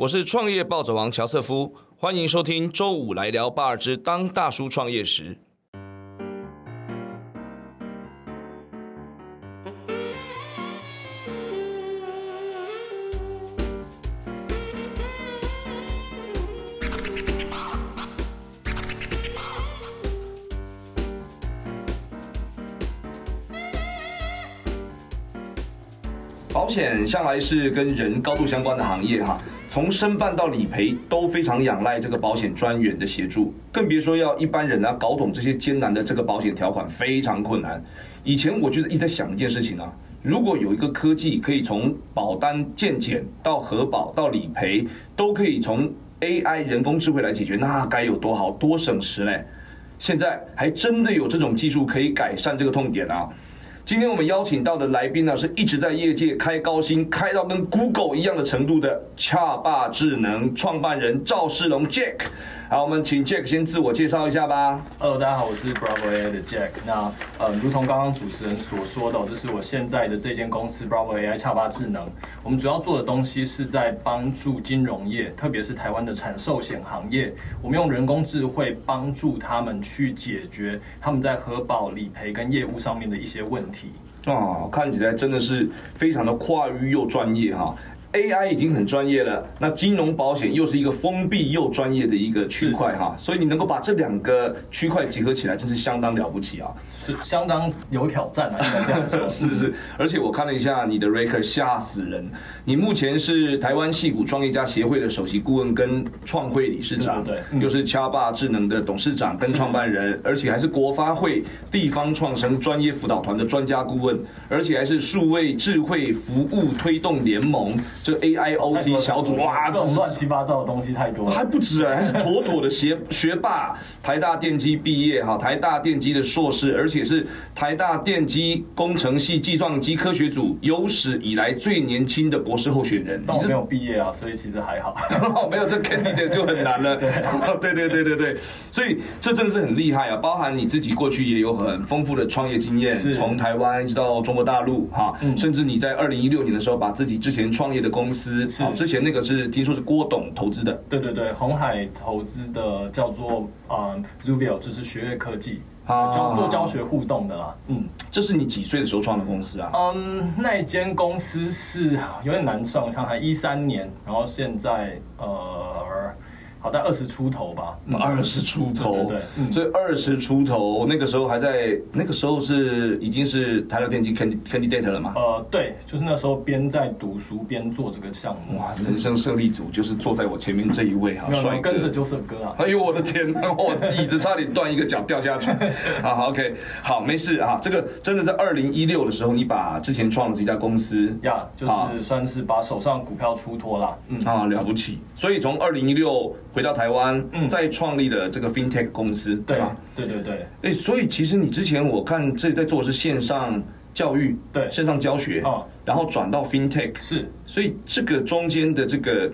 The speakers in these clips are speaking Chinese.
我是创业暴走王乔瑟夫，欢迎收听周五来聊八二之当大叔创业时。保险向来是跟人高度相关的行业哈，从申办到理赔都非常仰赖这个保险专员的协助，更别说要一般人啊搞懂这些艰难的这个保险条款非常困难。以前我就是一直在想一件事情啊，如果有一个科技可以从保单鉴检到核保到理赔都可以从 AI 人工智慧来解决，那该有多好，多省时嘞！现在还真的有这种技术可以改善这个痛点啊。今天我们邀请到的来宾呢，是一直在业界开高薪，开到跟 Google 一样的程度的恰霸智能创办人赵世龙 Jack。好，我们请 Jack 先自我介绍一下吧。Hello，大家好，我是 Bravo AI 的 Jack。那呃，如同刚刚主持人所说的，就是我现在的这间公司 Bravo AI 恰巴智能，我们主要做的东西是在帮助金融业，特别是台湾的产寿险行业，我们用人工智慧帮助他们去解决他们在核保、理赔跟业务上面的一些问题。啊，看起来真的是非常的跨域又专业哈。AI 已经很专业了，那金融保险又是一个封闭又专业的一个区块哈，所以你能够把这两个区块结合起来，真是相当了不起啊！是相当有挑战啊，应该这样说。是是，而且我看了一下你的 record，吓死人！你目前是台湾戏骨创业家协会的首席顾问跟创会理事长，对对对嗯又是恰霸智能的董事长跟创办人，而且还是国发会地方创生专业辅导团的专家顾问，而且还是数位智慧服务推动联盟这 AIoT 小组，哇，这种乱七八糟的东西太多了。还不止啊，还是妥妥的学学霸，台大电机毕业哈，台大电机的硕士，而且是台大电机工程系计算机科学组有史以来最年轻的博士候选人。但我没有毕业啊，所以其实还好。哦，没有这 candidate 就很难了。对 对对对对，所以这真的是很厉害啊！包含你自己过去也有很丰富的创业经验，是从台湾一直到中国大陆哈，甚至你在二零一六年的时候把自己之前创业的公司，是好之前那个是听说是郭董投资的。对对对，红海投资的叫做嗯 Zuvio，就是学业科技，啊教做教学互动的啦。嗯这是你几岁的时候创的公司啊？嗯，那一间公司是有点难算，我看还，一三年，然后现在呃，好在二十出头吧。嗯二十出头，对对对嗯所以二十出头那个时候还在，那个时候是已经是台大电机 candid- candidate 了嘛？呃，对，就是那时候边在读书边做这个项目，哇，人生胜利组就是坐在我前面这一位哈，没有帅哥跟着 Joseph 哥啊。哎呦我的天呐，我椅子差点断一个脚掉下去。好好，OK，好，没事啊。这个真的在二零一六的时候，你把之前创的这家公司呀就是算是把手上股票出脱了。嗯，啊了不起，所以从二零一六回到台湾，嗯再创立了这个 FinTech 公司，对对吧？对对对，哎，所以其实你之前我看这在做的是线上教育，对线上教学，哦然后转到 FinTech，是。所以这个中间的这个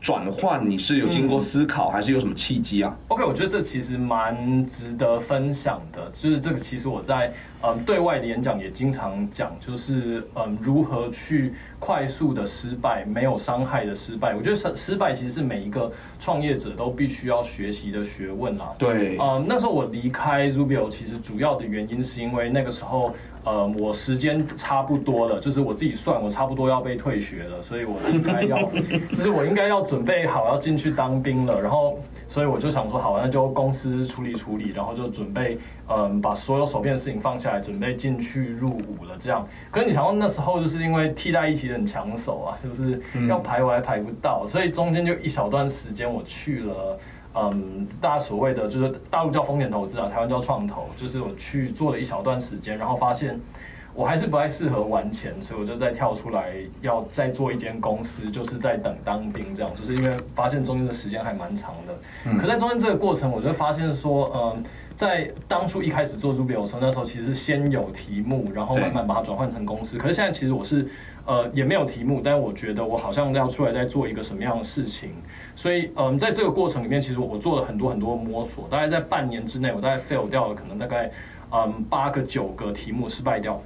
转换，你是有经过思考，还是有什么契机啊？OK，我觉得这其实蛮值得分享的，就是这个其实我在嗯对外的演讲也经常讲，就是嗯如何去快速的失败，没有伤害的失败。我觉得失失败其实是每一个创业者都必须要学习的学问啦。对，呃，那时候我离开 Rubio，其实主要的原因是因为那个时候，呃，我时间差不多了，就是我自己算，我差不多要被退学了，所以我应该要，就是我应该要准备好要进去当兵了，然后，所以我就想说，好，那就公司处理处理，然后就准备，嗯、把所有手边的事情放下来，准备进去入伍了，这样。可是你想到那时候，就是因为替代役其实很抢手啊，就是要排我还排不到，所以中间就一小段时间我去了。嗯，大家所谓的就是大陆叫风险投资啊，台湾叫创投，就是我去做了一小段时间，然后发现我还是不太适合玩钱，所以我就再跳出来，要再做一间公司，就是在等当兵这样，就是因为发现中间的时间还蛮长的。可在中间这个过程，我就发现说，嗯，在当初一开始做 Rubio 的时候，那时候其实是先有题目，然后慢慢把它转换成公司。可是现在其实我是呃也没有题目，但是我觉得我好像要出来再做一个什么样的事情，所以嗯，在这个过程里面，其实我做了很多很多摸索，大概在半年之内，我大概 fail 掉了可能大概嗯八个九个题目失败掉。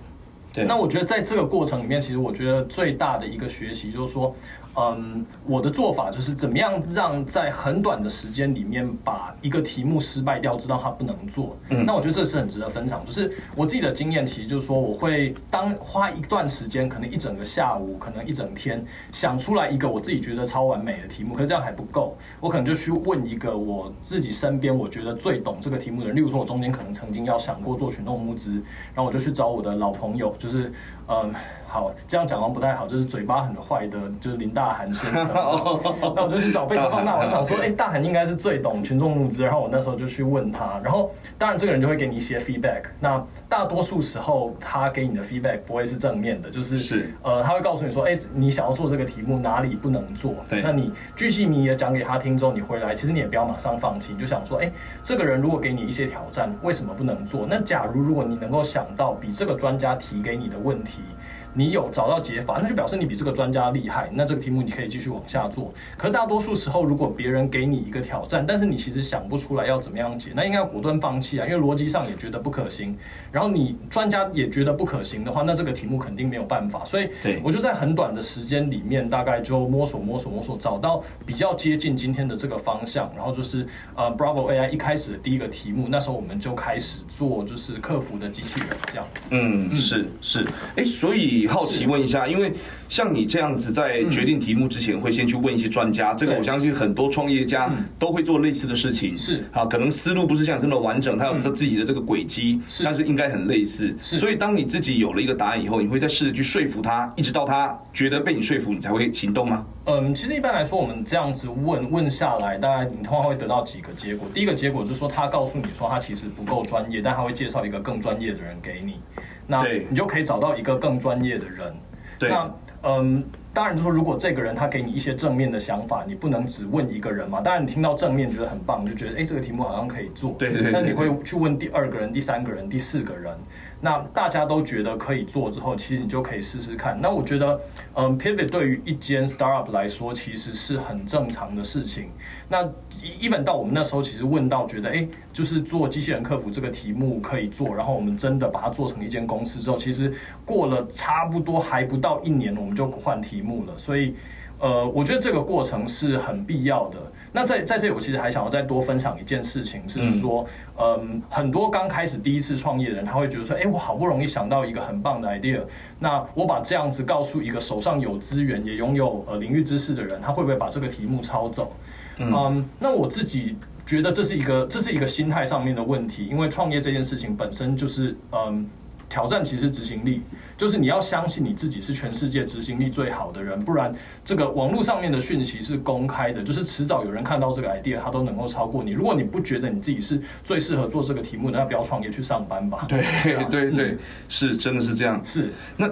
对那我觉得在这个过程里面，其实我觉得最大的一个学习就是说，嗯，我的做法就是怎么样让在很短的时间里面把一个题目失败掉，知道它不能做。嗯那我觉得这是很值得分享。就是我自己的经验，其实就是说，我会当花一段时间，可能一整个下午，可能一整天，想出来一个我自己觉得超完美的题目，可是这样还不够，我可能就去问一个我自己身边我觉得最懂这个题目的人，例如说，我中间可能曾经要想过做群众募资，然后我就去找我的老朋友，就是嗯。好，这样讲完不太好，就是嘴巴很坏的，就是林大涵先生。那我就去找贝壳放大，我想说，哎，大涵应该是最懂群众募资，然后我那时候就去问他，然后当然这个人就会给你一些 feedback。那大多数时候他给你的 feedback 不会是正面的，就是是呃，他会告诉你说，哎，你想要做这个题目哪里不能做？对，那你巨细迷也讲给他听之后，你回来其实你也不要马上放弃，你就想说，哎，这个人如果给你一些挑战，为什么不能做？那假如如果你能够想到比这个专家提给你的问题。你有找到解法，那就表示你比这个专家厉害。那这个题目你可以继续往下做。可是大多数时候，如果别人给你一个挑战，但是你其实想不出来要怎么样解，那应该要果断放弃啊，因为逻辑上也觉得不可行。然后你专家也觉得不可行的话，那这个题目肯定没有办法。所以，我就在很短的时间里面，大概就摸索摸索摸索，找到比较接近今天的这个方向。然后就是呃，Bravo AI 一开始的第一个题目，那时候我们就开始做，就是客服的机器人这样子。嗯，是是，哎，所以。好奇问一下，因为像你这样子在决定题目之前，会先去问一些专家，这个我相信很多创业家都会做类似的事情。是啊，可能思路不是像这么完整，他有他自己的这个轨迹，但是应该很类似。所以当你自己有了一个答案以后，你会再试着去说服他，一直到他觉得被你说服，你才会行动吗？嗯，其实一般来说，我们这样子问问下来，大概你通常会得到几个结果。第一个结果就是说，他告诉你说他其实不够专业，但他会介绍一个更专业的人给你。那你就可以找到一个更专业的人。那嗯，当然就说，如果这个人他给你一些正面的想法，你不能只问一个人嘛。当然，你听到正面觉得很棒，就觉得哎，这个题目好像可以做。对对。那你会去问第二个人、第三个人、第四个人。那大家都觉得可以做之后，其实你就可以试试看。那我觉得，嗯，pivot 对于一间 startup 来说，其实是很正常的事情。那一本到我们那时候，其实问到觉得，哎，就是做机器人客服这个题目可以做，然后我们真的把它做成一间公司之后，其实过了差不多还不到一年，我们就换题目了。所以。呃，我觉得这个过程是很必要的。那在在这里，我其实还想要再多分享一件事情，是说，嗯，很多刚开始第一次创业的人，他会觉得说，哎，我好不容易想到一个很棒的 idea，那我把这样子告诉一个手上有资源、也拥有呃领域知识的人，他会不会把这个题目抄走？嗯，那我自己觉得这是一个这是一个心态上面的问题，因为创业这件事情本身就是，嗯。挑战其实执行力，就是你要相信你自己是全世界执行力最好的人，不然这个网络上面的讯息是公开的，就是迟早有人看到这个 idea，他都能够超过你。如果你不觉得你自己是最适合做这个题目，那不要创业去上班吧。对对对，是真的是这样。是那。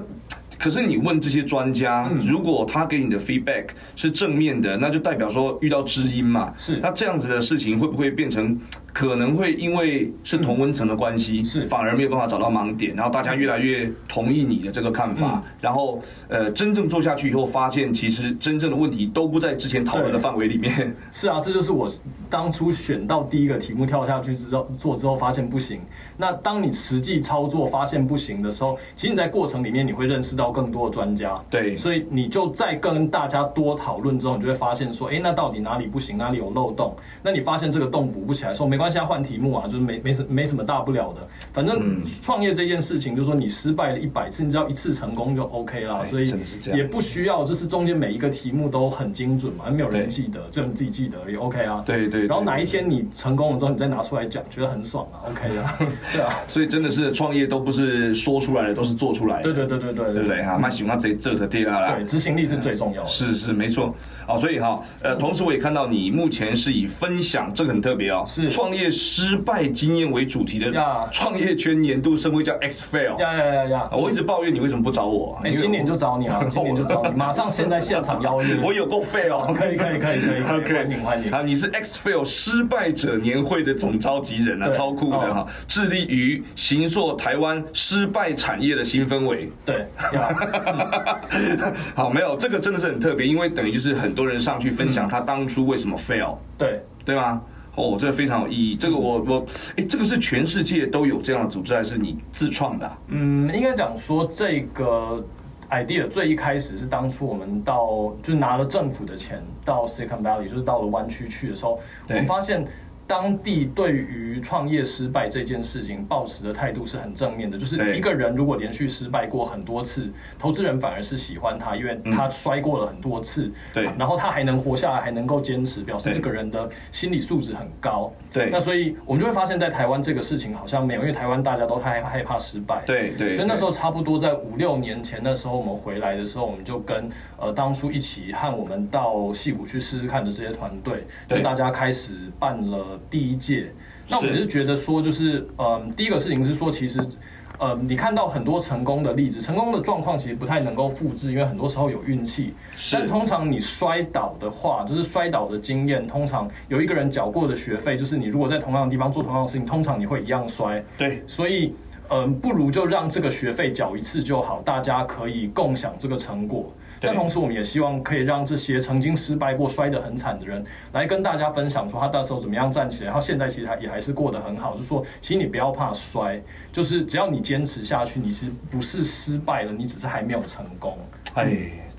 可是你问这些专家，如果他给你的 feedback 是正面的，那就代表说遇到知音嘛。是，那这样子的事情会不会变成可能会因为是同温层的关系，是反而没有办法找到盲点，然后大家越来越同意你的这个看法，然后呃真正做下去以后，发现其实真正的问题都不在之前讨论的范围里面。是啊，这就是我当初选到第一个题目跳下去之后做之后发现不行。那当你实际操作发现不行的时候，其实你在过程里面你会认识到。更多的专家，对，所以你就再跟大家多讨论之后，你就会发现说，哎，那到底哪里不行，哪里有漏洞？那你发现这个洞补不起来，说没关系，换题目啊，就是没没什没什么大不了的。反正创业这件事情，就是说你失败了一百次，你只要一次成功就 OK 啦。所以也不需要，就是中间每一个题目都很精准嘛，没有人记得，只有你自己记得而已 OK 啊。对对。然后哪一天你成功了之后，你再拿出来讲，觉得很爽啊，OK 啊。对啊。所以真的是创业都不是说出来的，都是做出来的。对对对对对，对不对？哈，蛮喜欢这。这的第二啦，对，执行力是最重要的。是是没错，好，所以哈，呃，同时我也看到你目前是以分享，这个很特别哦，是创业失败经验为主题的创业圈年度盛会叫 X Fail。呀呀呀呀！我一直抱怨你为什么不找我？哎，今年就找你啊！今年就找你，马上现在现场邀约。我有够 fail，可以可以可以可以，欢迎欢迎啊！你是 X Fail 失败者年会的总召集人啊，超酷的哈！致力于行塑台湾失败产业的新氛围。对。好，没有这个真的是很特别，因为等于就是很多人上去分享他当初为什么 fail，对对吗？哦，这个非常有意义。这个我我，哎，这个是全世界都有这样的组织，还是你自创的？嗯，应该讲说这个。idea 最一开始是当初我们到就拿了政府的钱到 Silicon Valley，就是到了湾区去的时候，我们发现。当地对于创业失败这件事情抱持的态度是很正面的，就是一个人如果连续失败过很多次，投资人反而是喜欢他，因为他摔过了很多次，嗯对。然后他还能活下来，还能够坚持，表示这个人的心理素质很高。对。那所以我们就会发现，在台湾这个事情好像没有，因为台湾大家都太害怕失败。对对，所以那时候候差不多在五六年前，那时候我们回来的时候，我们就跟呃当初一起和我们到戏谷去试试看的这些团队，就大家开始办了第一届。那我们是是觉得说，就是嗯，第一个事情是说，其实。呃，你看到很多成功的例子，成功的状况其实不太能够复制，因为很多时候有运气。是但通常你摔倒的话，就是摔倒的经验，通常有一个人缴过的学费，就是你如果在同样的地方做同样的事情，通常你会一样摔。对所以，嗯，不如就让这个学费缴一次就好，大家可以共享这个成果。对那同时，我们也希望可以让这些曾经失败过、摔得很惨的人，来跟大家分享说他到时候怎么样站起来，他现在其实他也还是过得很好。就说，其实你不要怕摔，就是只要你坚持下去，你是不是失败了，你只是还没有成功。哎，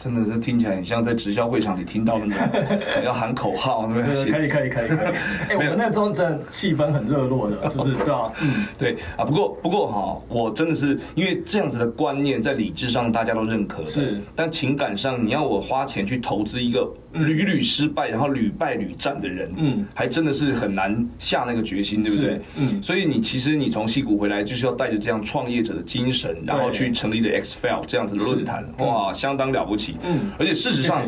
真的是听起来很像在直销会场里听到的那种，要喊口号，对不对，对？可以，可以，可以，可以。哎，我们那周真的气氛很热络的，就是对啊，嗯，对啊，不过不过哈，我真的是因为这样子的观念在理智上大家都认可，是，但情感上你要我花钱去投资一个屡屡失败，然后屡败屡战的人，嗯，还真的是很难下那个决心，对不对？嗯所以你其实你从戏谷回来，就是要带着这样创业者的精神，然后去成立了 XFL 这样子的论坛，哇，相当了不起。嗯而且事实上。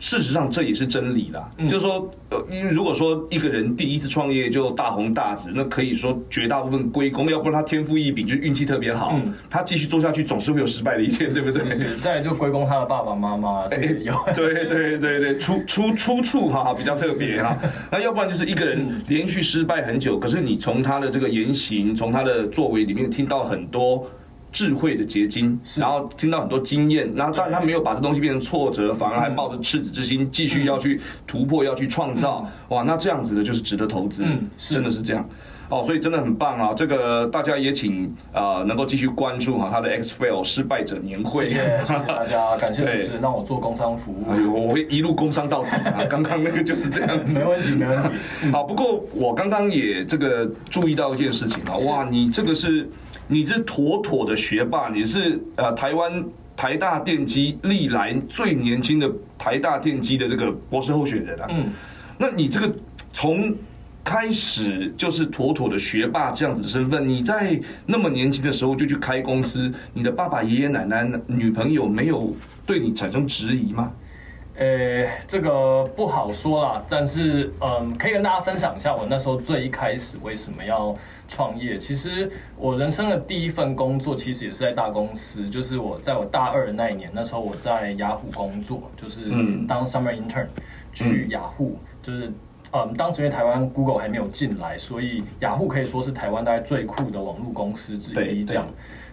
事实上，这也是真理啦。嗯就是说，呃，因为如果说一个人第一次创业就大红大紫，那可以说绝大部分归功，要不然他天赋异禀，就运气特别好，嗯他继续做下去总是会有失败的一天，对不对？是是，再来就归功他的爸爸妈妈，这个也有。对对对对，出出出处哈比较特别哈。那要不然就是一个人连续失败很久，可是你从他的这个言行，从他的作为里面听到很多。智慧的结晶，然后听到很多经验，然后但他没有把这东西变成挫折，反而还抱着赤子之心，继续要去突破，要去创造。哇，那这样子的就是值得投资嗯，真的是这样。哦，所以真的很棒啊！这个大家也请啊、呃能够继续关注哈他的 X Fail 失败者年会。谢谢谢谢 大家，感谢主持人让我做工商服务。哎呦，我会一路工商到底啊！刚刚那个就是这样子没。问题，没问题。好，不过我刚刚也这个注意到一件事情啊，哇，你这个是你是妥妥的学霸，你是呃台湾台大电机历来最年轻的台大电机的这个博士候选人啊。嗯，那你这个从开始就是妥妥的学霸这样子的身份，你在那么年轻的时候就去开公司，你的爸爸、爷爷奶奶、女朋友没有对你产生质疑吗？呃，这个不好说啦，但是嗯，可以跟大家分享一下我那时候最一开始为什么要创业。其实我人生的第一份工作其实也是在大公司，就是我在我大二的那一年，那时候我在雅虎工作，就是嗯当 summer intern 去雅虎，就是。嗯，当时因为台湾 Google 还没有进来，所以雅虎可以说是台湾大概最酷的网络公司之一。这样，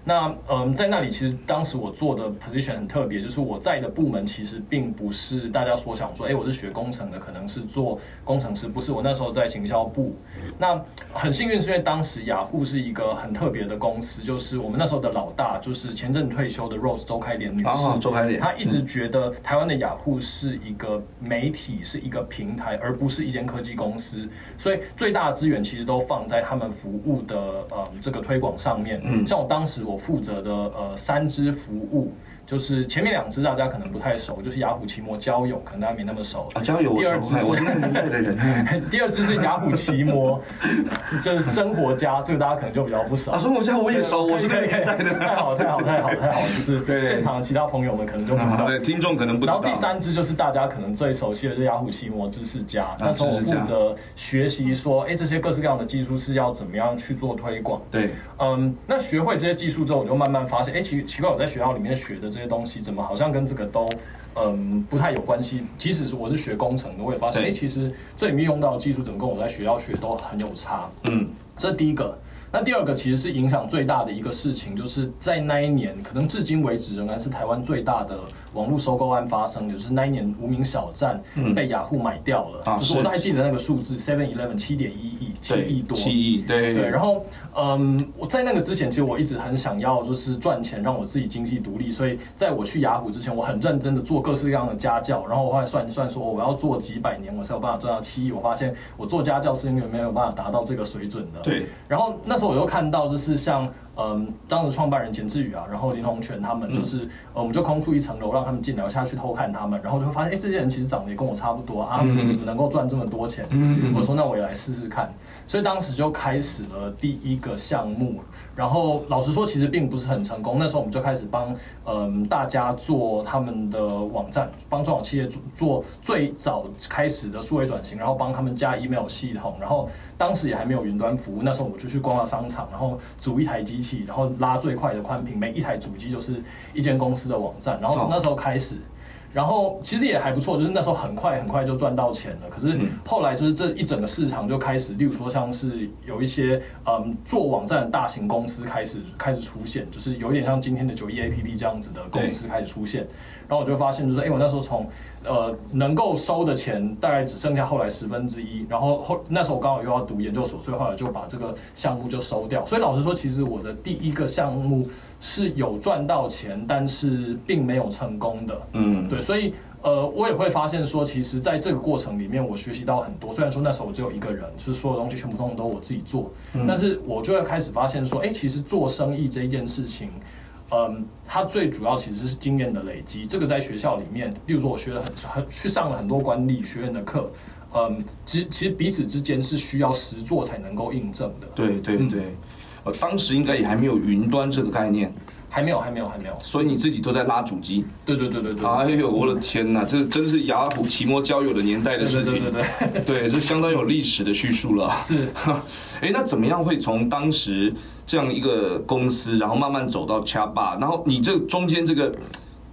那嗯，在那里其实当时我做的 position 很特别，就是我在的部门其实并不是大家所想说，哎、我是学工程的，可能是做工程师，不是。我那时候在行销部。那很幸运是因为当时雅虎是一个很特别的公司，就是我们那时候的老大就是前阵退休的 Rose 周开莲女士。啊，周开莲，她一直觉得台湾的雅虎是一个媒体，是一个平台，而不是一间科技公司，所以最大的资源其实都放在他们服务的呃这个推广上面。嗯像我当时我负责的呃三支服务。就是前面两只大家可能不太熟，就是雅虎奇摩交友，可能大家没那么熟。啊，交友我第二支熟，哎我是那个年代的人。哎 第二只是雅虎奇摩，就是生活家，这个大家可能就比较不熟。啊，生活家我也熟，我是那可以可以个年代的。太好了太好了太好了太好了，就是 对现场的其他朋友们可能就不知道。对，听众可能不知道。然后第三只就是大家可能最熟悉的，是雅虎奇摩知识家。那时候我负责学习说，哎，这些各式各样的技术是要怎么样去做推广。对，嗯，那学会这些技术之后，我就慢慢发现，哎，奇奇怪，我在学校里面学的这些东西，怎么好像跟这个都嗯不太有关系？即使是我是学工程的，我也发现，对哎，其实这里面用到的技术，怎么跟我在学校学都很有差。嗯，这第一个。那第二个其实是影响最大的一个事情，就是在那一年，可能至今为止仍然是台湾最大的网络收购案发生，就是那一年无名小站被雅虎买掉了，就是我都还记得那个数字，Seven Eleven 七点一亿，七亿多，七亿，对对，然后嗯，我在那个之前，其实我一直很想要就是赚钱，让我自己经济独立。所以在我去雅虎之前，我很认真的做各式各样的家教。然后我后来算一算，说我要做几百年，我才有办法赚到七亿。我发现我做家教是因为没有办法达到这个水准的。对。然后那时候我又看到，就是像嗯，当时创办人简志宇啊，然后林宏全他们，就是、呃，我们就空出一层楼让他们进来，我下去偷看他们，然后就会发现，哎，这些人其实长得也跟我差不多啊，怎么能够赚这么多钱？我说那我也来试试看。所以当时就开始了第一个项目，然后老实说，其实并不是很成功。那时候我们就开始帮嗯大家做他们的网站，帮中小企业做做最早开始的数位转型，然后帮他们加 email 系统，然后当时也还没有云端服务，那时候我就去逛了商场，然后组一台机器，然后拉最快的宽频，每一台主机就是一间公司的网站，然后从那时候开始。然后其实也还不错，就是那时候很快很快就赚到钱了。可是后来就是这一整个市场就开始，例如说像是有一些嗯做网站的大型公司开始开始出现，就是有一点像今天的九一 APP 这样子的公司开始出现。然后我就发现，就是哎，我那时候从呃能够收的钱大概只剩下后来十分之一。然后后那时候我刚好又要读研究所，所以后来就把这个项目就收掉。所以老实说，其实我的第一个项目是有赚到钱，但是并没有成功的。嗯，对，所以呃，我也会发现说，其实在这个过程里面，我学习到很多。虽然说那时候我只有一个人，就是所有东西全部通通都我自己做，但是我就会开始发现说，哎，其实做生意这一件事情。嗯，它最主要其实是经验的累积。这个在学校里面，例如说，我学了很很去上了很多管理学院的课。嗯，其其实彼此之间是需要实做才能够印证的。对对对，呃，当时应该也还没有云端这个概念，还没有，还没有，还没有。所以你自己都在拉主机。对对对对对。哎呦，我的天哪，这真是雅虎奇摩交友的年代的事情。对对对对。对，这相当有历史的叙述了。是。哎，那怎么样会从当时这样一个公司，然后慢慢走到恰巴？然后你这中间这个。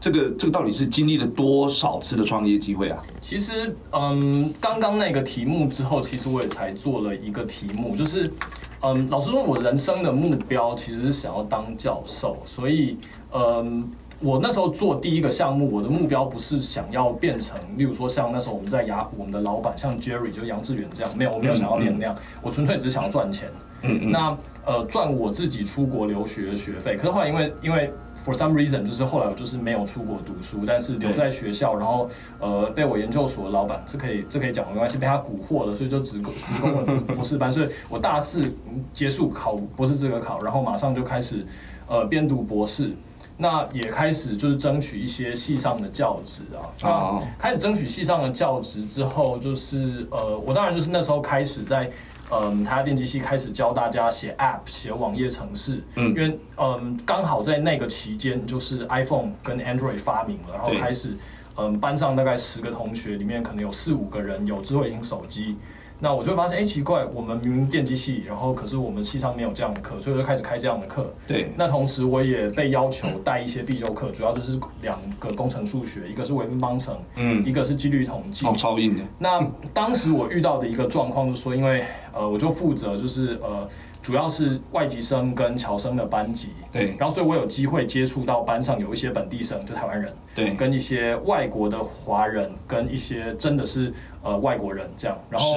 这个这个到底是经历了多少次的创业机会啊？其实，嗯，刚刚那个题目之后，其实我也才做了一个题目，就是，嗯，老实说，我人生的目标其实是想要当教授，所以，嗯，我那时候做第一个项目，我的目标不是想要变成，例如说像那时候我们在雅虎，我们的老板像 Jerry 就杨致远这样，没有，我没有想要变那样，我纯粹只是想要赚钱。嗯嗯。那呃，赚我自己出国留学学费，可是后来因为因为。For some reason，就是后来我就是没有出国读书，但是留在学校，然后呃被我研究所的老板，这可以这可以讲没关系，被他蛊惑了，所以就只只供了博士班，所以我大四结束考博士资格考，然后马上就开始呃边读博士，那也开始就是争取一些系上的教职啊，啊，开始争取系上的教职之后，就是呃我当然就是那时候开始在。嗯，台电机系开始教大家写 App、写网页程式。嗯，因为嗯，刚好在那个期间，就是 iPhone 跟 Android 发明了，然后开始嗯，班上大概十个同学里面，可能有四五个人有智慧型手机。那我就发现，哎，奇怪，我们明明电机系，然后可是我们系上没有这样的课，所以就开始开这样的课。对。那同时，我也被要求带一些必修课，主要就是两个工程数学，一个是微分方程，嗯，一个是几率统计。哦，超硬的。那当时我遇到的一个状况就是说，因为呃，我就负责就是呃。主要是外籍生跟侨生的班级，对，然后所以我有机会接触到班上有一些本地生，就台湾人，对，跟一些外国的华人，跟一些真的是呃外国人这样，然后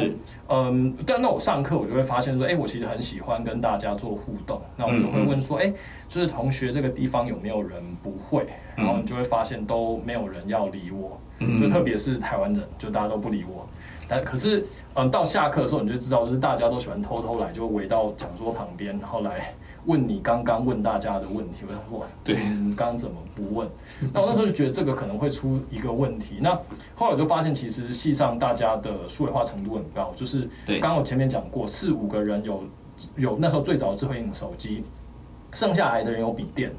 嗯，但那我上课我就会发现说，哎，我其实很喜欢跟大家做互动，那我就会问说，哎，就是同学这个地方有没有人？不会？然后你就会发现都没有人要理我，就特别是台湾人，就大家都不理我。但可是，嗯，到下课的时候，你就知道，就是大家都喜欢偷偷来，就围到讲桌旁边，然后来问你刚刚问大家的问题。我想说，对，刚刚怎么不问？那我那时候就觉得这个可能会出一个问题。那后来我就发现，其实系上大家的数位化程度很高，就是刚刚我前面讲过，四五个人有有那时候最早的智慧型手机，剩下来的人有笔电。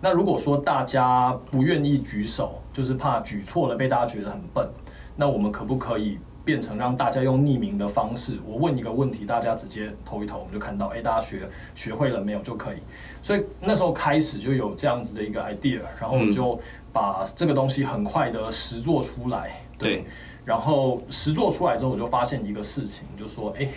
那如果说大家不愿意举手，就是怕举错了被大家觉得很笨，那我们可不可以？变成让大家用匿名的方式，我问一个问题，大家直接投一投，我们就看到，哎，大家学学会了没有就可以。所以那时候开始就有这样子的一个 idea，然后我们就把这个东西很快的实做出来。对，然后实做出来之后，我就发现一个事情，就说，哎，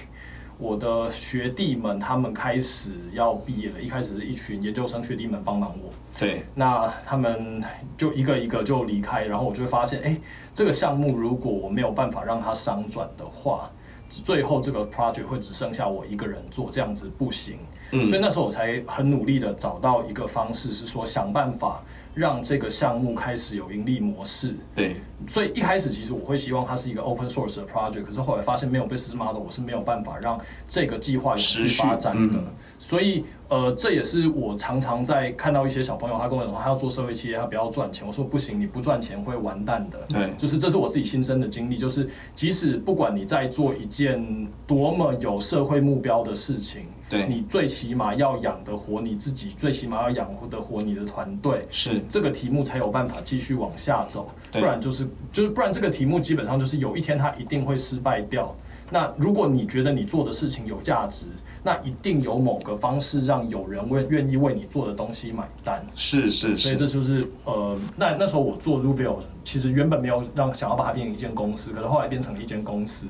我的学弟们他们开始要毕业了，一开始是一群研究生学弟们帮忙我，对，那他们就一个一个就离开，然后我就会发现，哎，这个项目如果我没有办法让它商转的话，最后这个 project 会只剩下我一个人做，这样子不行。嗯。所以那时候我才很努力的找到一个方式，是说想办法让这个项目开始有盈利模式。对，所以一开始其实我会希望它是一个 open source 的 project，可是后来发现没有 business model，我是没有办法让这个计划持续发展的。嗯所以呃，这也是我常常在看到一些小朋友，他跟我讲说他要做社会企业，他不要赚钱。我说不行，你不赚钱会完蛋的。对就是这是我自己亲身的经历，就是即使不管你在做一件多么有社会目标的事情，对你最起码要养得活你自己，最起码要养得活你的团队。是，这个题目才有办法继续往下走，对不然就是就是不然这个题目基本上就是有一天它一定会失败掉。那如果你觉得你做的事情有价值，那一定有某个方式让有人为愿意为你做的东西买单。是是是，所以这就是呃，那那时候我做 Rubio，其实原本没有让想要把它变成一间公司，可是后来变成了一间公司，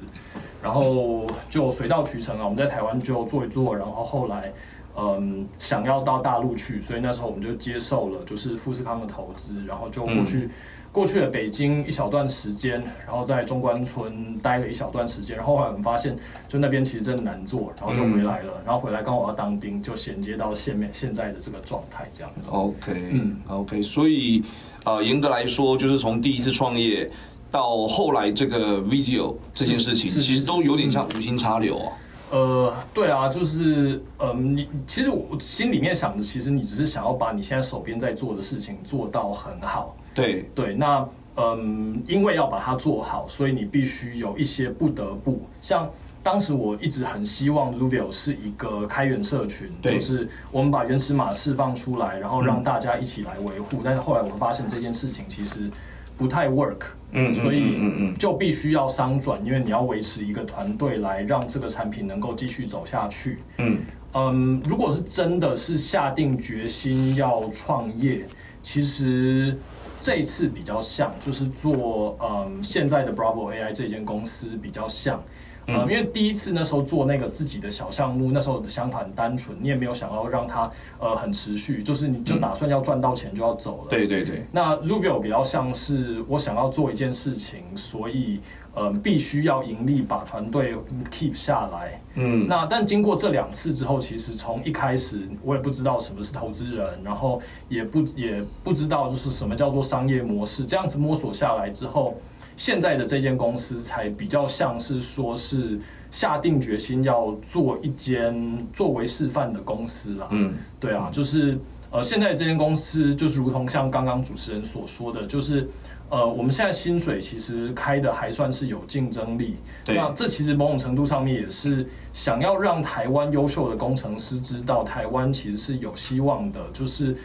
然后就水到渠成啊，我们在台湾就做一做，然后后来嗯想要到大陆去，所以那时候我们就接受了就是富士康的投资，然后就过去。过去了北京一小段时间，然后在中关村待了一小段时间，然后后来我们发现，就那边其实真的难做，然后就回来了，然后回来刚好要当兵，就衔接到现面现在的这个状态这样子。OK，嗯 OK，所以呃，严格来说，就是从第一次创业到后来这个 video 这件事情，其实都有点像无心插柳啊。呃，对啊，就是，嗯，你其实我心里面想的，其实你只是想要把你现在手边在做的事情做到很好。对，对，那嗯，因为要把它做好，所以你必须有一些不得不，像当时我一直很希望 Rubio 是一个开源社群，就是我们把原始码释放出来，然后让大家一起来维护。但是后来我们发现这件事情其实不太 work，嗯嗯所以嗯嗯嗯就必须要商转，因为你要维持一个团队来让这个产品能够继续走下去。嗯，嗯，如果是真的是下定决心要创业，其实这一次比较像，就是做嗯现在的 Bravo AI 这间公司比较像。嗯，因为第一次那时候做那个自己的小项目，那时候的想法很单纯，你也没有想要让它呃很持续，就是你就打算要赚到钱就要走了。对对对，那 Rubio 比较像是我想要做一件事情，所以呃必须要盈利，把团队 keep 下来。嗯，那但经过这两次之后，其实从一开始我也不知道什么是投资人，然后也不也不知道就是什么叫做商业模式，这样子摸索下来之后，现在的这间公司才比较像是说是下定决心要做一间作为示范的公司啦。嗯，对啊，就是呃，现在这间公司就是如同像刚刚主持人所说的，就是呃，我们现在薪水其实开的还算是有竞争力。对那这其实某种程度上面也是想要让台湾优秀的工程师知道，台湾其实是有希望的，就是。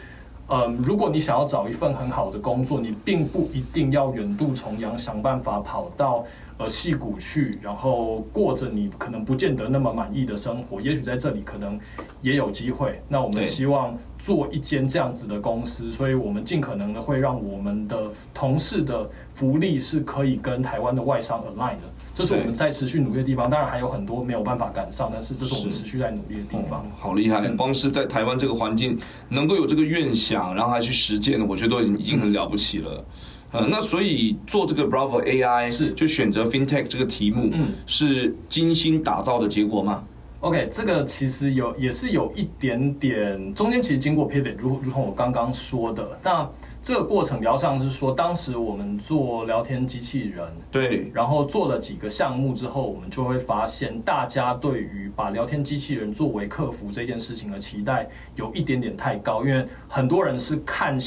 嗯，如果你想要找一份很好的工作，你并不一定要远渡重洋，想办法跑到呃戏谷去，然后过着你可能不见得那么满意的生活。也许在这里可能也有机会。那我们希望做一间这样子的公司，所以我们尽可能的会让我们的同事的福利是可以跟台湾的外商 align 的。这是我们在持续努力的地方。当然还有很多没有办法赶上，但是这是我们持续在努力的地方。好厉害！光是在台湾这个环境能够有这个愿想，然后还去实践，我觉得都已经已经很了不起了。呃，那所以做这个 Bravo AI 是就选择 FinTech 这个题目，嗯是精心打造的结果吗？OK，这个其实有也是有一点点，中间其实经过 pivot，如如同我刚刚说的，那这个过程比较像是说，当时我们做聊天机器人，对，然后做了几个项目之后，我们就会发现，大家对于把聊天机器人作为客服这件事情的期待有一点点太高，因为很多人是看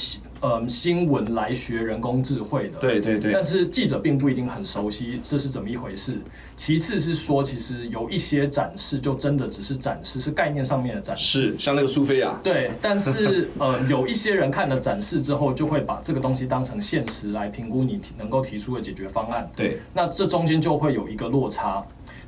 新嗯新闻来学人工智慧的，对对对但是记者并不一定很熟悉这是怎么一回事。其次是说，其实有一些展示就真的只是展示，是概念上面的展示。是像那个苏菲亚，对，但是呃，有一些人看了展示之后，就会把这个东西当成现实来评估你能够提出的解决方案。对，那这中间就会有一个落差。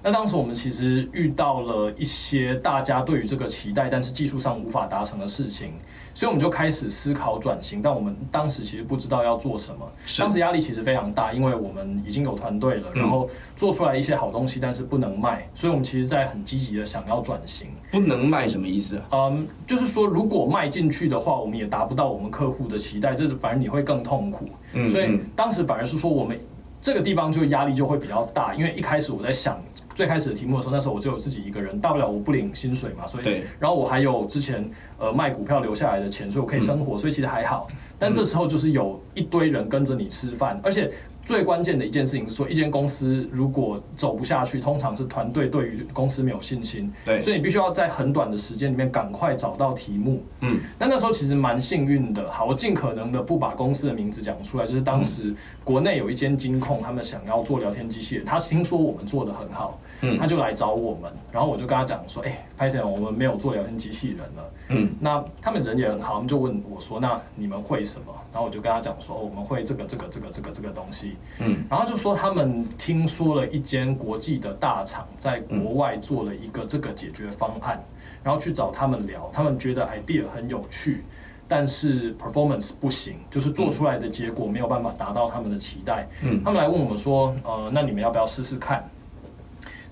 那当时我们其实遇到了一些大家对于这个期待，但是技术上无法达成的事情，所以我们就开始思考转型。但我们当时其实不知道要做什么，当时压力其实非常大，因为我们已经有团队了，然后做出来一些好东西，但是不能卖，所以我们其实在很积极的想要转型。不能卖什么意思？嗯，就是说如果卖进去的话，我们也达不到我们客户的期待，这是反而你会更痛苦。嗯所以当时反而是说我们。这个地方就压力就会比较大，因为一开始我在想最开始的题目的时候，那时候我只有自己一个人，大不了我不领薪水嘛，所以对，然后我还有之前呃卖股票留下来的钱，所以我可以生活，所以其实还好。但这时候就是有一堆人跟着你吃饭，而且最关键的一件事情是说，一间公司如果走不下去，通常是团队对于公司没有信心，对，所以你必须要在很短的时间里面赶快找到题目。嗯，那那时候其实蛮幸运的，好，我尽可能的不把公司的名字讲出来，就是当时国内有一间金控，他们想要做聊天机器人，他听说我们做的很好，嗯他就来找我们，然后我就跟他讲说，哎、拍摄我们没有做聊天机器人了，嗯，那他们人也很好，他们就问我说，那你们会什么？然后我就跟他讲说，哦，我们会这个这个这个这个这个东西，嗯，然后就说他们听说了一间国际的大厂在国外做了一个这个解决方案，然后去找他们聊，他们觉得 idea 很有趣，但是 performance 不行，就是做出来的结果没有办法达到他们的期待。嗯他们来问我们说，呃，那你们要不要试试看？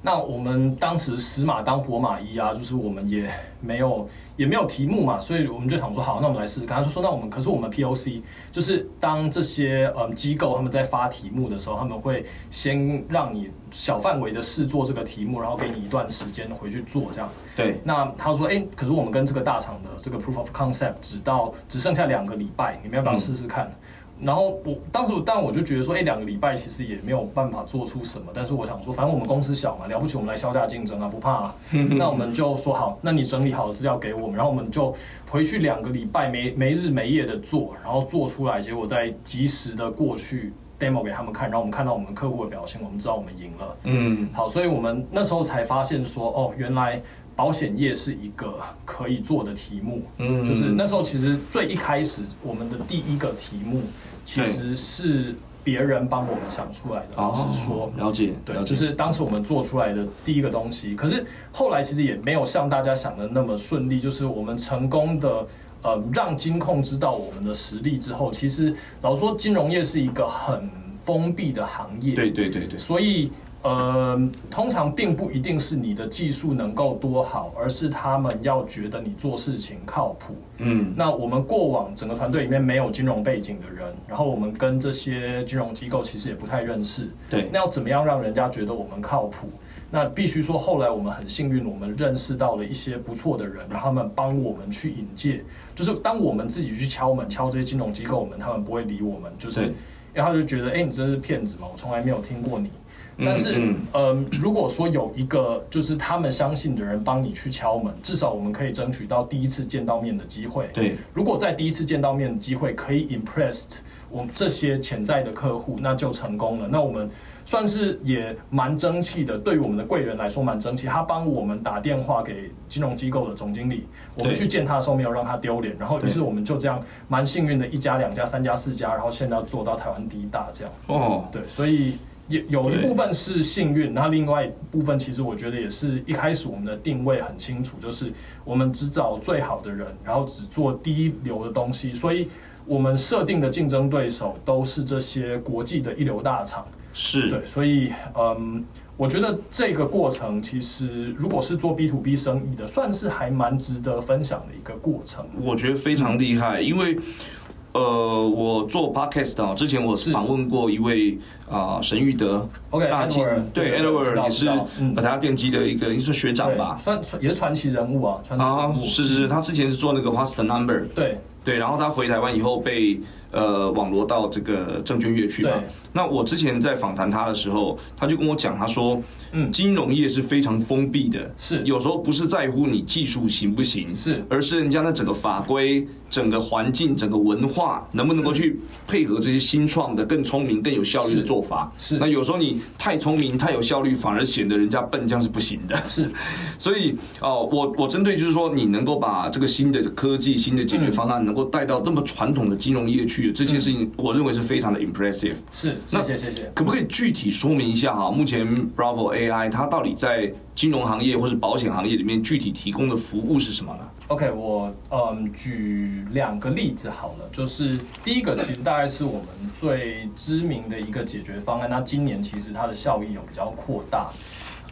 那我们当时死马当活马医啊，就是我们也没有也没有题目嘛，所以我们就想说好，那我们来试试看。他就说，那我们可是我们 POC 就是当这些嗯机构他们在发题目的时候，他们会先让你小范围的试做这个题目，然后给你一段时间回去做这样。对，那他说，哎、可是我们跟这个大厂的这个 proof of concept 只到只剩下两个礼拜，你们要不要试试看？然后我当时，但我就觉得说，哎、两个礼拜其实也没有办法做出什么。但是我想说，反正我们公司小嘛，了不起我们来销价竞争啊，不怕、啊。那我们就说好，那你整理好的资料给我们，然后我们就回去两个礼拜没没日没夜的做，然后做出来，结果再及时的过去 demo 给他们看，然后我们看到我们客户的表现，我们知道我们赢了。嗯好，所以我们那时候才发现说，哦，原来保险业是一个可以做的题目。嗯就是那时候其实最一开始我们的第一个题目其实是别人帮我们想出来的。老实说，哦了解，对，解就是当时我们做出来的第一个东西。可是后来其实也没有像大家想的那么顺利，就是我们成功的。呃，让金控知道我们的实力之后，其实老实说，金融业是一个很封闭的行业。对对对对，所以呃，通常并不一定是你的技术能够多好，而是他们要觉得你做事情靠谱。嗯那我们过往整个团队里面没有金融背景的人，然后我们跟这些金融机构其实也不太认识。对那要怎么样让人家觉得我们靠谱？那必须说，后来我们很幸运，我们认识到了一些不错的人，让他们帮我们去引荐。就是当我们自己去敲门，敲这些金融机构门，他们不会理我们，就是对因为他就觉得，哎、你真是骗子嘛，我从来没有听过你。嗯但是，嗯嗯、如果说有一个就是他们相信的人帮你去敲门，至少我们可以争取到第一次见到面的机会。对，如果在第一次见到面的机会可以 impressed 我们这些潜在的客户，那就成功了。那我们算是也蛮争气的，对于我们的贵人来说蛮争气。他帮我们打电话给金融机构的总经理，我们去见他的时候没有让他丢脸，然后于是我们就这样蛮幸运的，一家、两家、三家、四家，然后现在做到台湾第一大这样。哦，对，所以有有一部分是幸运，那另外一部分其实我觉得也是一开始我们的定位很清楚，就是我们只找最好的人，然后只做第一流的东西，所以我们设定的竞争对手都是这些国际的一流大厂。是，对，所以嗯，我觉得这个过程其实如果是做 B to B 生意的，算是还蛮值得分享的一个过程。我觉得非常厉害，因为。呃，我做 podcast 啊，之前我是访问过一位啊、沈玉德 OK，大金对 Edward 也是嗯台达电机的一个，你是学长吧？算算也是传奇人物啊，传奇啊人，物。是是是，他之前是做那个 What's the Number，对对，然后他回台湾以后被呃网罗到这个证券业去嘛。那我之前在访谈他的时候，他就跟我讲，他说，嗯金融业是非常封闭的，是有时候不是在乎你技术行不行，是而是人家那整个法规、整个环境、整个文化能不能够去配合这些新创的、更聪明、更有效率的做法。是那有时候你太聪明、太有效率，反而显得人家笨，这样是不行的。是 所以哦，我我针对就是说，你能够把这个新的科技、新的解决方案，能够带到这么传统的金融业去，这件事情我认为是非常的 impressive。是，谢谢谢谢。可不可以具体说明一下哈？目前 Bravo AI 它到底在金融行业或是保险行业里面具体提供的服务是什么呢？OK，我嗯举两个例子好了，就是第一个其实大概是我们最知名的一个解决方案，那今年其实它的效益有比较扩大。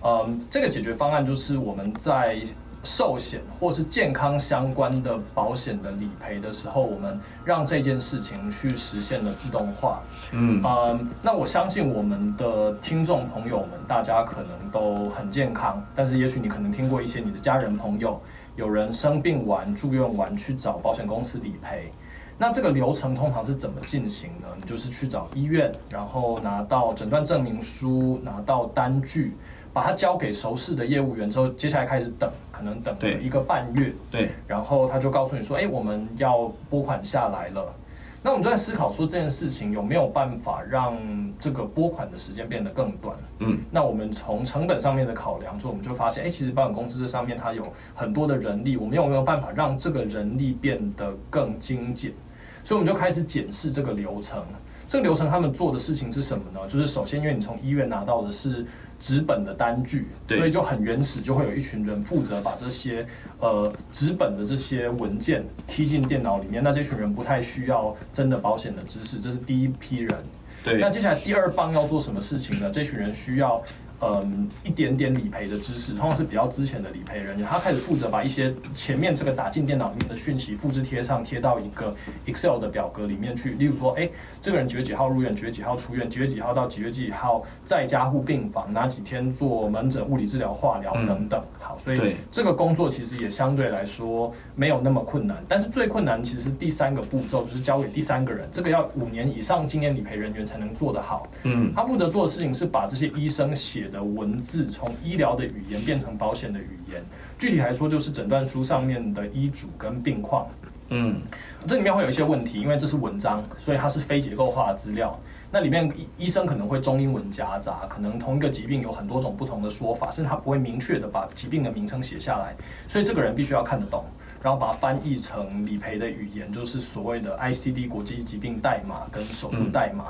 嗯，这个解决方案就是我们在寿险或是健康相关的保险的理赔的时候，我们让这件事情去实现了自动化。嗯嗯，那我相信我们的听众朋友们，大家可能都很健康，但是也许你可能听过一些你的家人朋友有人生病完、住院完去找保险公司理赔。那这个流程通常是怎么进行呢？你就是去找医院，然后拿到诊断证明书，拿到单据，把它交给熟识的业务员之后，接下来开始等，可能等对一个半月，对，然后他就告诉你说：“哎，我们要拨款下来了。”那我们就在思考说这件事情有没有办法让这个拨款的时间变得更短？嗯，那我们从成本上面的考量，之后我们就发现，哎，其实保险公司这上面它有很多的人力，我们有没有办法让这个人力变得更精简？所以我们就开始检视这个流程。这个流程他们做的事情是什么呢？就是首先，因为你从医院拿到的是纸本的单据，所以就很原始，就会有一群人负责把这些呃纸本的这些文件踢进电脑里面。那这群人不太需要真的保险的知识，这是第一批人。对那接下来第二棒要做什么事情呢？这群人需要嗯一点点理赔的知识，通常是比较之前的理赔人员，他开始负责把一些前面这个打进电脑里面的讯息复制贴上，贴到一个 Excel 的表格里面去。例如说，哎，这个人几月几号入院，几月几号出院，几月几号到几月几号在家护病房，哪几天做门诊、物理治疗、化疗等等。好，所以这个工作其实也相对来说没有那么困难，但是最困难其实是第三个步骤，就是交给第三个人，这个要五年以上经验理赔人员才能做得好。嗯，他负责做的事情是把这些医生写的文字从医疗的语言变成保险的语言。具体来说，就是诊断书上面的医嘱跟病况。嗯，这里面会有一些问题，因为这是文章，所以它是非结构化的资料。那里面医医生可能会中英文夹杂，可能同一个疾病有很多种不同的说法，甚至他不会明确的把疾病的名称写下来，所以这个人必须要看得懂，然后把它翻译成理赔的语言，就是所谓的 ICD 国际疾病代码跟手术代码。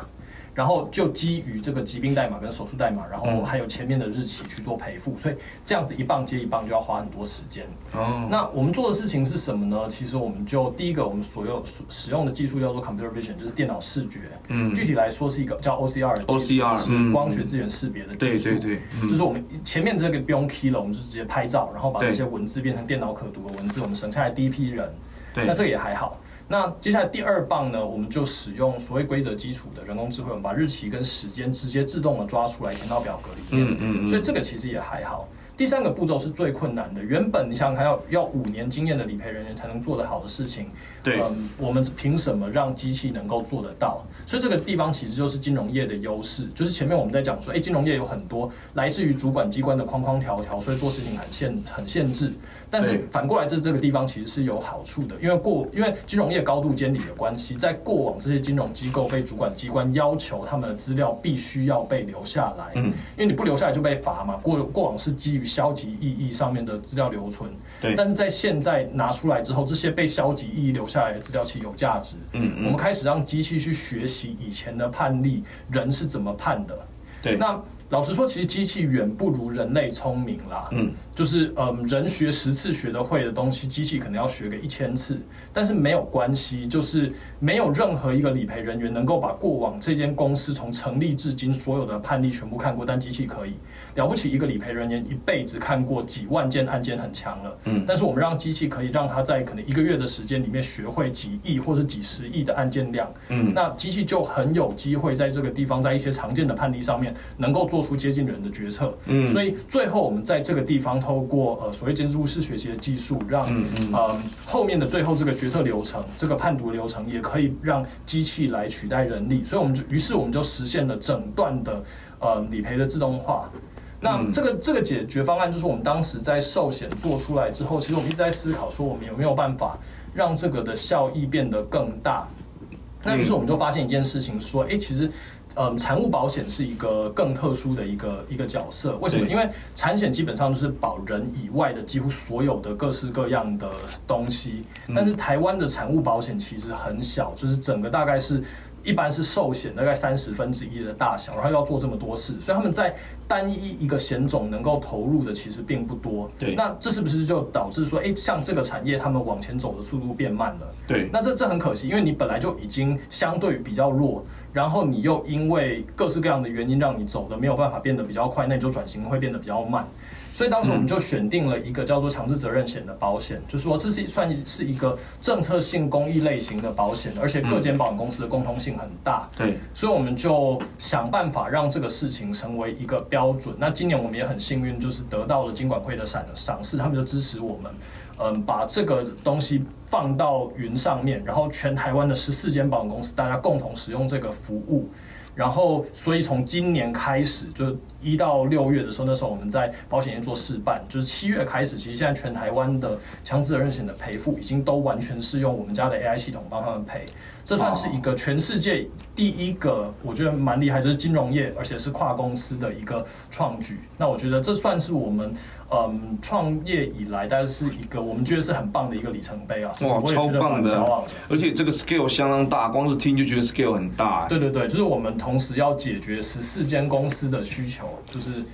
然后就基于这个疾病代码跟手术代码，然后还有前面的日期去做赔付，所以这样子一棒接一棒就要花很多时间。哦，那我们做的事情是什么呢？其实我们就第一个，我们所有所使用的技术叫做 computer vision，就是电脑视觉。嗯具体来说是一个叫 OCR 的技术 OCR 就是光学资源识别的技术。对对对，嗯就是我们前面这个不用 key 了，我们就直接拍照，然后把这些文字变成电脑可读的文字，我们省下来第一批人。对那这个也还好。那接下来第二棒呢，我们就使用所谓规则基础的人工智慧，我们把日期跟时间直接自动的抓出来填到表格里面。嗯嗯嗯所以这个其实也还好。第三个步骤是最困难的，原本你想想看，要要五年经验的理赔人员才能做得好的事情，对嗯，我们凭什么让机器能够做得到？所以这个地方其实就是金融业的优势，就是前面我们在讲说，哎，金融业有很多来自于主管机关的框框条条，所以做事情很限很限制。但是反过来，这这个地方其实是有好处的，因为过因为金融业高度监理的关系，在过往这些金融机构被主管机关要求他们的资料必须要被留下来，嗯，因为你不留下来就被罚嘛。过过往是基于消极意义上面的资料留存，对但是在现在拿出来之后，这些被消极意义留下来的资料其实有价值，嗯嗯我们开始让机器去学习以前的判例，人是怎么判的，对，那老实说，其实机器远不如人类聪明啦。嗯，就是嗯，人学十次学得会的东西，机器可能要学个一千次。但是没有关系，就是没有任何一个理赔人员能够把过往这间公司从成立至今所有的判例全部看过，但机器可以。了不起，一个理赔人员一辈子看过几万件案件很强了。嗯但是我们让机器可以让它在可能一个月的时间里面学会几亿或者几十亿的案件量。嗯那机器就很有机会在这个地方，在一些常见的判例上面，能够做出接近人的决策。嗯所以最后我们在这个地方透过呃所谓监督式学习的技术，让嗯嗯呃后面的最后这个决策流程、这个判读流程，也可以让机器来取代人力。所以我们就于是我们就实现了整段的呃理赔的自动化。那嗯这个这个解决方案就是我们当时在寿险做出来之后，其实我们一直在思考说，我们有没有办法让这个的效益变得更大。那于是我们就发现一件事情，说，哎，其实嗯，产物保险是一个更特殊的一个一个角色。为什么？因为产险基本上就是保人以外的几乎所有的各式各样的东西，但是台湾的产物保险其实很小，就是整个大概是。一般是寿险大概三十分之一的大小，然后要做这么多事，所以他们在单一一个险种能够投入的其实并不多。对那这是不是就导致说，哎，像这个产业他们往前走的速度变慢了？对，那这这很可惜，因为你本来就已经相对比较弱，然后你又因为各式各样的原因让你走的没有办法变得比较快，那你就转型会变得比较慢。所以当时我们就选定了一个叫做强制责任险的保险，就是说这是算是一个政策性公益类型的保险，而且各间保险公司的共通性很大。对，所以我们就想办法让这个事情成为一个标准。那今年我们也很幸运，就是得到了金管会的赏赏识，他们就支持我们，嗯，把这个东西放到云上面，然后全台湾的十四间保险公司大家共同使用这个服务。然后，所以从今年开始，就一到六月的时候，那时候我们在保险业做试办，就是七月开始，其实现在全台湾的强制责任险的赔付已经都完全是用我们家的 AI 系统帮他们赔，这算是一个全世界第一个，我觉得蛮厉害，就是金融业，而且是跨公司的一个创举。那我觉得这算是我们嗯创业以来，但是一个我们觉得是很棒的一个里程碑啊，就是哇，超棒的蛮骄傲的。，而且这个 scale 相当大，光是听就觉得 scale 很大。对对对，就是我们同时要解决十四间公司的需求，就是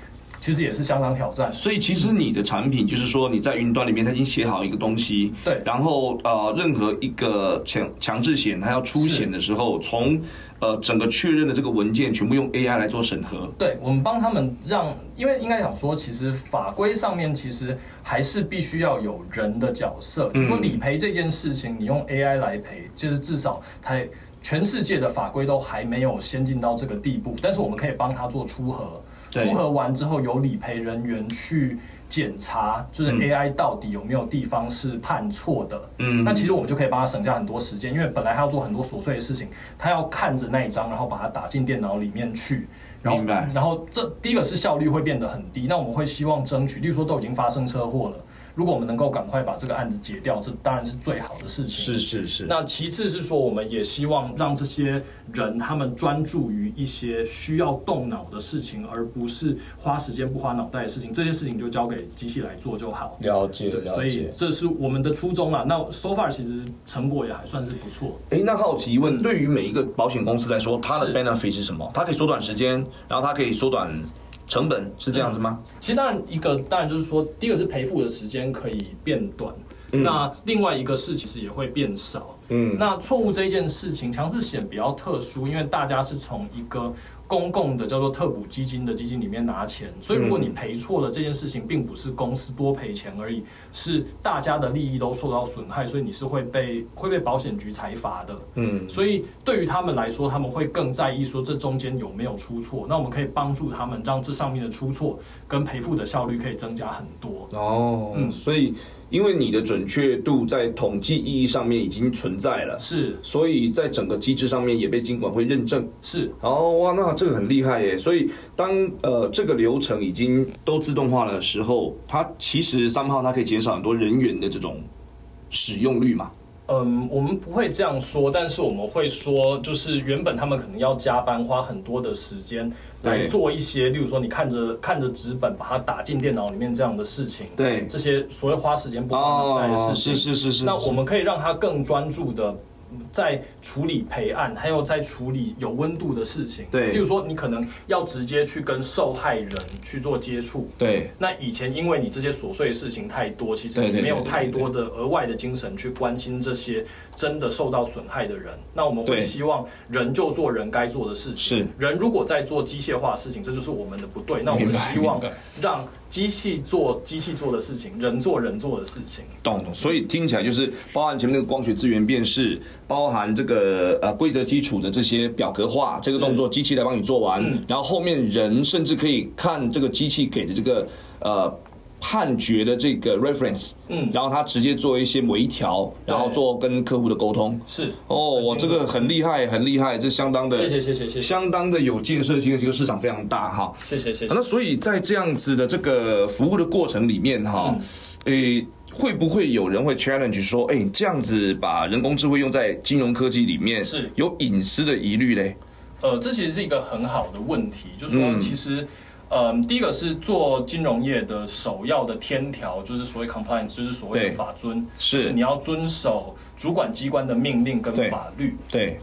其实也是相当挑战。所以其实你的产品就是说你在云端里面，它已经写好一个东西，对然后呃，任何一个强强制险它要出险的时候，从呃整个确认的这个文件全部用 AI 来做审核。对，我们帮他们让，因为应该讲说，其实法规上面其实还是必须要有人的角色，就是说理赔这件事情，你用 AI 来赔，就是至少它全世界的法规都还没有先进到这个地步，但是我们可以帮他做出核，对。出核完之后由理赔人员去。检查就是嗯。AI 到底有没有地方是判错的，嗯。那其实我们就可以帮他省下很多时间，因为本来他要做很多琐碎的事情，他要看着那一张，然后把它打进电脑里面去，然后明白。然后这第一个是效率会变得很低，那我们会希望争取，例如说都已经发生车祸了，如果我们能够赶快把这个案子结掉，这当然是最好的事情。是是是，那其次是说，我们也希望让这些人他们专注于一些需要动脑的事情，而不是花时间不花脑袋的事情。这些事情就交给机器来做就好。了解对，所以了解。这是我们的初衷啊。那 so far 其实成果也还算是不错。哎，那好奇问，对于每一个保险公司来说，它的 benefit 是什么？它可以缩短时间，然后它可以缩短成本，是这样子吗？其实当然一个当然就是说，第一个是赔付的时间可以变短，那另外一个是其实也会变少。嗯，那错误这一件事情，强制险比较特殊，因为大家是从一个公共的叫做特补基金的基金里面拿钱，所以如果你赔错了这件事情，并不是公司多赔钱而已，是大家的利益都受到损害，所以你是会被会被保险局裁罚的。嗯，所以对于他们来说，他们会更在意说这中间有没有出错。那我们可以帮助他们，让这上面的出错跟赔付的效率可以增加很多。哦，嗯所以因为你的准确度在统计意义上面已经存在了，是所以在整个机制上面也被监管会认证。是，哦，哇，那这个很厉害耶！所以当呃这个流程已经都自动化的时候，它其实三号它可以减少很多人员的这种使用率嘛。嗯，我们不会这样说，但是我们会说，就是原本他们可能要加班，花很多的时间来做一些，例如说你看着看着纸本把它打进电脑里面这样的事情，对这些所谓花时间不花脑袋的哦，事情，是是是是。那我们可以让他更专注的在处理陪案，还有在处理有温度的事情。对例如说你可能要直接去跟受害人去做接触。对那以前因为你这些琐碎的事情太多，其实你没有太多的额外的精神去关心这些真的受到损害的人。那我们会希望人就做人该做的事情。是人如果在做机械化的事情，这就是我们的不对。那我们希望让机器做机器做的事情，人做人做的事情。懂懂，所以听起来就是包含前面那个光学资源辨识，包含这个呃规则基础的这些表格化这个动作，机器来帮你做完，嗯然后后面人甚至可以看这个机器给的这个呃判决的这个 reference，嗯然后他直接做一些微调，然后做跟客户的沟通。是哦，我这个很厉害，很厉害，这相当的，谢谢谢谢谢谢相当的有建设性，而且这个市场非常大哈。谢谢谢谢那。所以在这样子的这个服务的过程里面哈，诶、会不会有人会 challenge 说，哎、这样子把人工智慧用在金融科技里面是有隐私的疑虑嘞？呃，这其实是一个很好的问题，就是说，嗯其实，嗯、第一个是做金融业的首要的天条，就是所谓 compliance，就是所谓的法遵，是就是你要遵守主管机关的命令跟法律。对，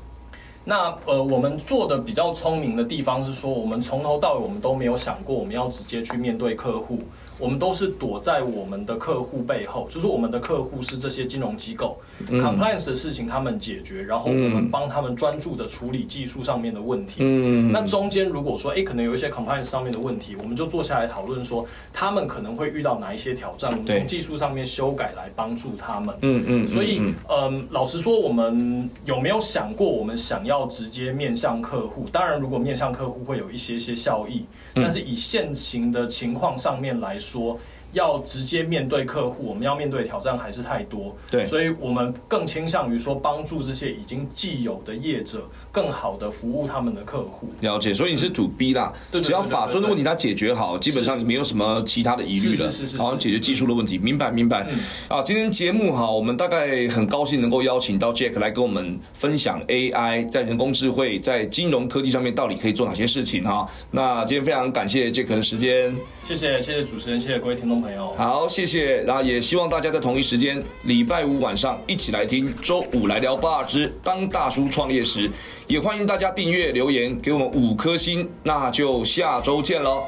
那呃，我们做的比较聪明的地方是说，我们从头到尾我们都没有想过我们要直接去面对客户，我们都是躲在我们的客户背后，就是我们的客户是这些金融机构、c o m p l i a n c e 的事情他们解决，然后我们帮他们专注的处理技术上面的问题。嗯，那中间如果说，哎，可能有一些 compliance 上面的问题，我们就坐下来讨论说，他们可能会遇到哪一些挑战，我们从技术上面修改来帮助他们。嗯嗯，所以嗯，嗯，老实说，我们有没有想过，我们想要直接面向客户？当然，如果面向客户会有一些些效益，嗯但是以现行的情况上面来说，说要直接面对客户，我们要面对的挑战还是太多。对所以我们更倾向于说，帮助这些已经既有的业者，更好的服务他们的客户。了解，所以你是 to B 啦，对只要法尊的问题它解决好，基本上你没有什么其他的疑虑了，是是是是好像解决技术的问题，明白明白。啊，今天节目哈，我们大概很高兴能够邀请到 Jack 来跟我们分享 AI 在人工智慧在金融科技上面到底可以做哪些事情哈。那今天非常感谢 Jack 的时间，谢谢，谢谢主持人，谢谢各位听众好，谢谢，然后也希望大家在同一时间，礼拜五晚上一起来听，周五来聊八之当大叔创业时，也欢迎大家订阅留言给我们五颗星，那就下周见喽，